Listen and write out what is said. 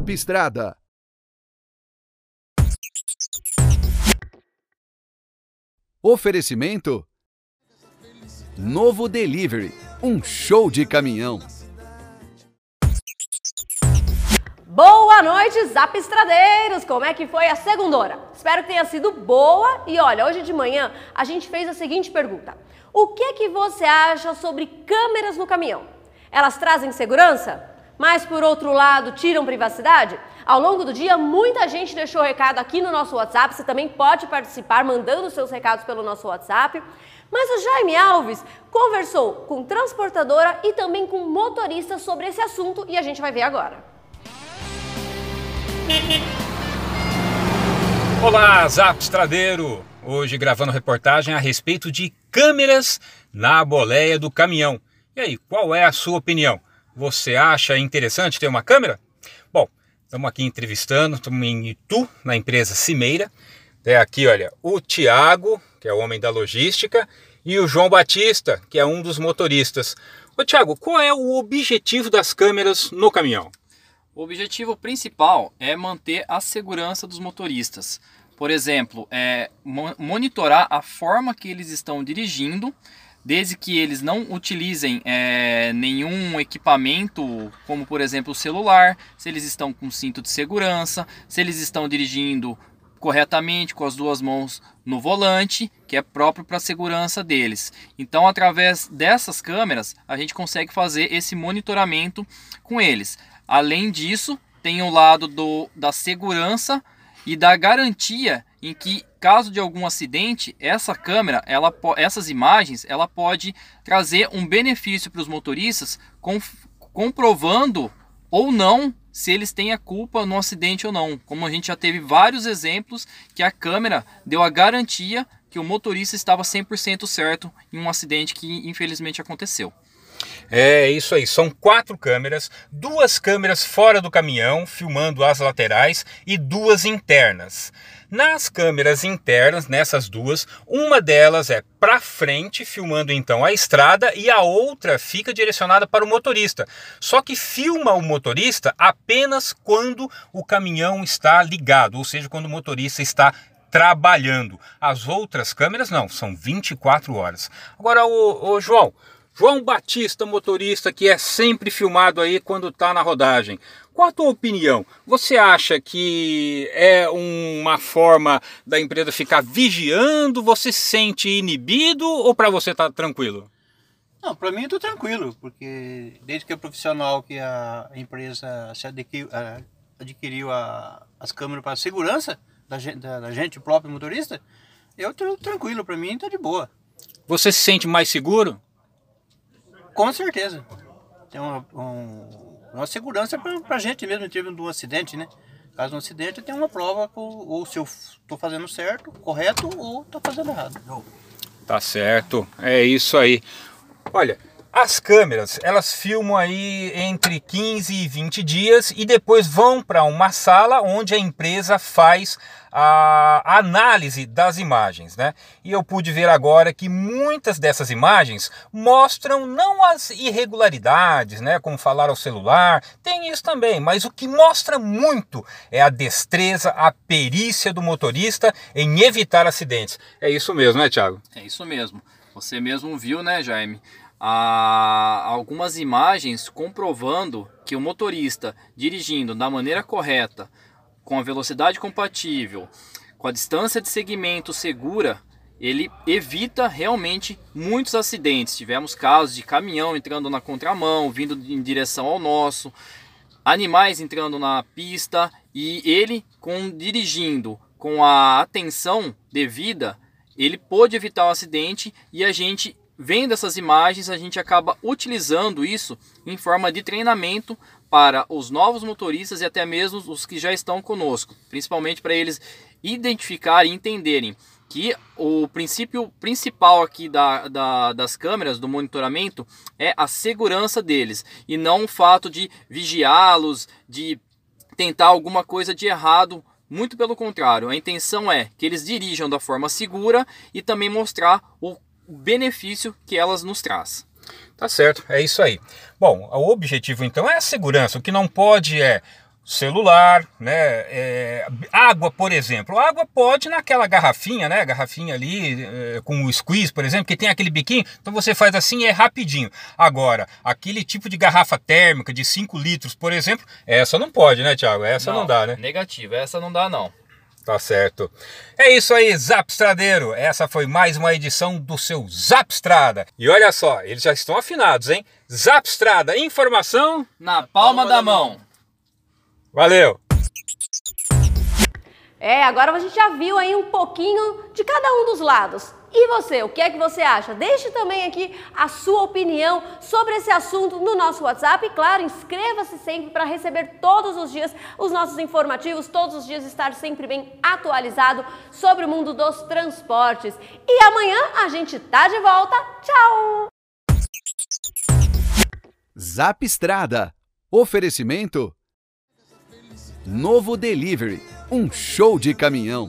Zap Estrada. Oferecimento Novo Delivery, um show de caminhão. Boa noite, Zap Estradeiros! Como é que foi a segunda? Espero que tenha sido boa. E olha, hoje de manhã a gente fez a seguinte pergunta: O que que você acha sobre câmeras no caminhão? Elas trazem segurança? Mas por outro lado, tiram privacidade? Ao longo do dia, muita gente deixou recado aqui no nosso WhatsApp. Você também pode participar mandando seus recados pelo nosso WhatsApp. Mas o Jaime Alves conversou com transportadora e também com motorista sobre esse assunto e a gente vai ver agora. Olá, Zap Estradeiro! Hoje gravando reportagem a respeito de câmeras na boleia do caminhão. E aí, qual é a sua opinião? Você acha interessante ter uma câmera? Bom, estamos aqui entrevistando, estamos em Itu, na empresa Cimeira. É aqui, olha, o Tiago, que é o homem da logística, e o João Batista, que é um dos motoristas. Ô Tiago, qual é o objetivo das câmeras no caminhão? O objetivo principal é manter a segurança dos motoristas. Por exemplo, é monitorar a forma que eles estão dirigindo, desde que eles não utilizem é, nenhum equipamento, como por exemplo o celular, se eles estão com cinto de segurança, se eles estão dirigindo corretamente com as duas mãos no volante, que é próprio para a segurança deles. Então, através dessas câmeras, a gente consegue fazer esse monitoramento com eles. Além disso, tem o lado do, da segurança e da garantia em que caso de algum acidente, essa câmera, ela, essas imagens, ela pode trazer um benefício para os motoristas, comprovando ou não se eles têm a culpa no acidente ou não. Como a gente já teve vários exemplos que a câmera deu a garantia que o motorista estava 100% certo em um acidente que infelizmente aconteceu. É isso aí, são quatro câmeras, duas câmeras fora do caminhão, filmando as laterais, e duas internas. Nas câmeras internas, nessas duas, uma delas é para frente, filmando então a estrada, e a outra fica direcionada para o motorista. Só que filma o motorista apenas quando o caminhão está ligado, ou seja, quando o motorista está trabalhando. As outras câmeras não, são 24 horas. Agora, o, João, João Batista, motorista, que é sempre filmado aí quando está na rodagem. Qual a tua opinião? Você acha que é uma forma da empresa ficar vigiando? Você se sente inibido ou para você tá tranquilo? Não, para mim eu tô tranquilo, porque desde que é profissional que a empresa se adquiriu, adquiriu a, as câmeras para segurança da gente, da, da gente, próprio motorista, eu tô tranquilo, para mim tá de boa. Você se sente mais seguro? Com certeza. Tem uma, um, uma segurança para a gente mesmo em termos de um acidente, né? Caso um acidente, tem uma prova ou se eu estou fazendo certo, correto, ou estou fazendo errado. Tá certo, é isso aí. Olha, as câmeras, elas filmam aí entre 15 e 20 dias e depois vão para uma sala onde a empresa faz a análise das imagens, né? E eu pude ver agora que muitas dessas imagens mostram não as irregularidades, né, como falar ao celular, tem isso também, mas o que mostra muito é a destreza, a perícia do motorista em evitar acidentes. É isso mesmo, né, Thiago? É isso mesmo. Você mesmo viu, né, Jaime? A algumas imagens comprovando que o motorista dirigindo da maneira correta, com a velocidade compatível, com a distância de segmento segura, ele evita realmente muitos acidentes. Tivemos casos de caminhão entrando na contramão, vindo em direção ao nosso, animais entrando na pista e ele com dirigindo com a atenção devida, ele pôde evitar o acidente e a gente Vendo essas imagens, a gente acaba utilizando isso em forma de treinamento para os novos motoristas e até mesmo os que já estão conosco, principalmente para eles identificarem e entenderem que o princípio principal aqui da, da, das câmeras, do monitoramento, é a segurança deles e não o fato de vigiá-los, de tentar alguma coisa de errado. Muito pelo contrário, a intenção é que eles dirijam da forma segura e também mostrar o o benefício que elas nos traz. Tá certo, é isso aí. Bom, o objetivo então é a segurança. O que não pode é celular, né? É, água, por exemplo. Água pode naquela garrafinha, né? Garrafinha ali é, com o squeeze, por exemplo, que tem aquele biquinho. Então você faz assim e é rapidinho. Agora, aquele tipo de garrafa térmica de 5 litros, por exemplo, essa não pode, né, Thiago? Essa não, não dá, né? Negativo, essa não dá não. Tá certo. É isso aí, Zapstradeiro. Essa foi mais uma edição do seu Zapstrada. E olha só, eles já estão afinados, hein? Zapstrada, informação na palma, palma da, da mão. mão. Valeu! É, agora a gente já viu aí um pouquinho de cada um dos lados. E você, o que é que você acha? Deixe também aqui a sua opinião sobre esse assunto no nosso WhatsApp. E claro, inscreva-se sempre para receber todos os dias os nossos informativos, todos os dias estar sempre bem atualizado sobre o mundo dos transportes. E amanhã a gente tá de volta. Tchau! Zap Estrada. Oferecimento Novo Delivery, um show de caminhão.